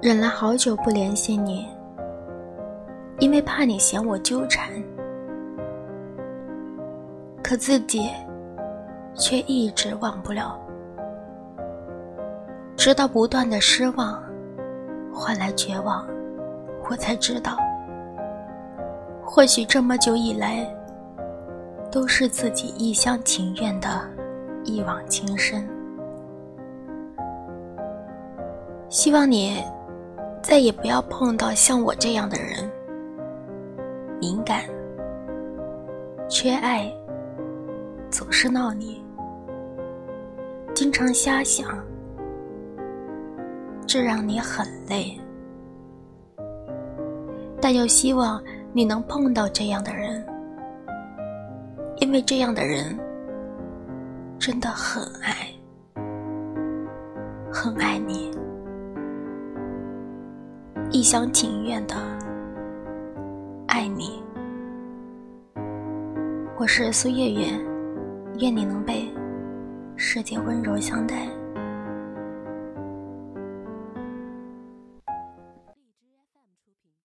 忍了好久不联系你，因为怕你嫌我纠缠，可自己却一直忘不了，直到不断的失望换来绝望，我才知道，或许这么久以来。都是自己一厢情愿的一往情深。希望你再也不要碰到像我这样的人，敏感、缺爱、总是闹你、经常瞎想，这让你很累。但又希望你能碰到这样的人。因为这样的人真的很爱，很爱你，一厢情愿的爱你。我是苏月月，愿你能被世界温柔相待。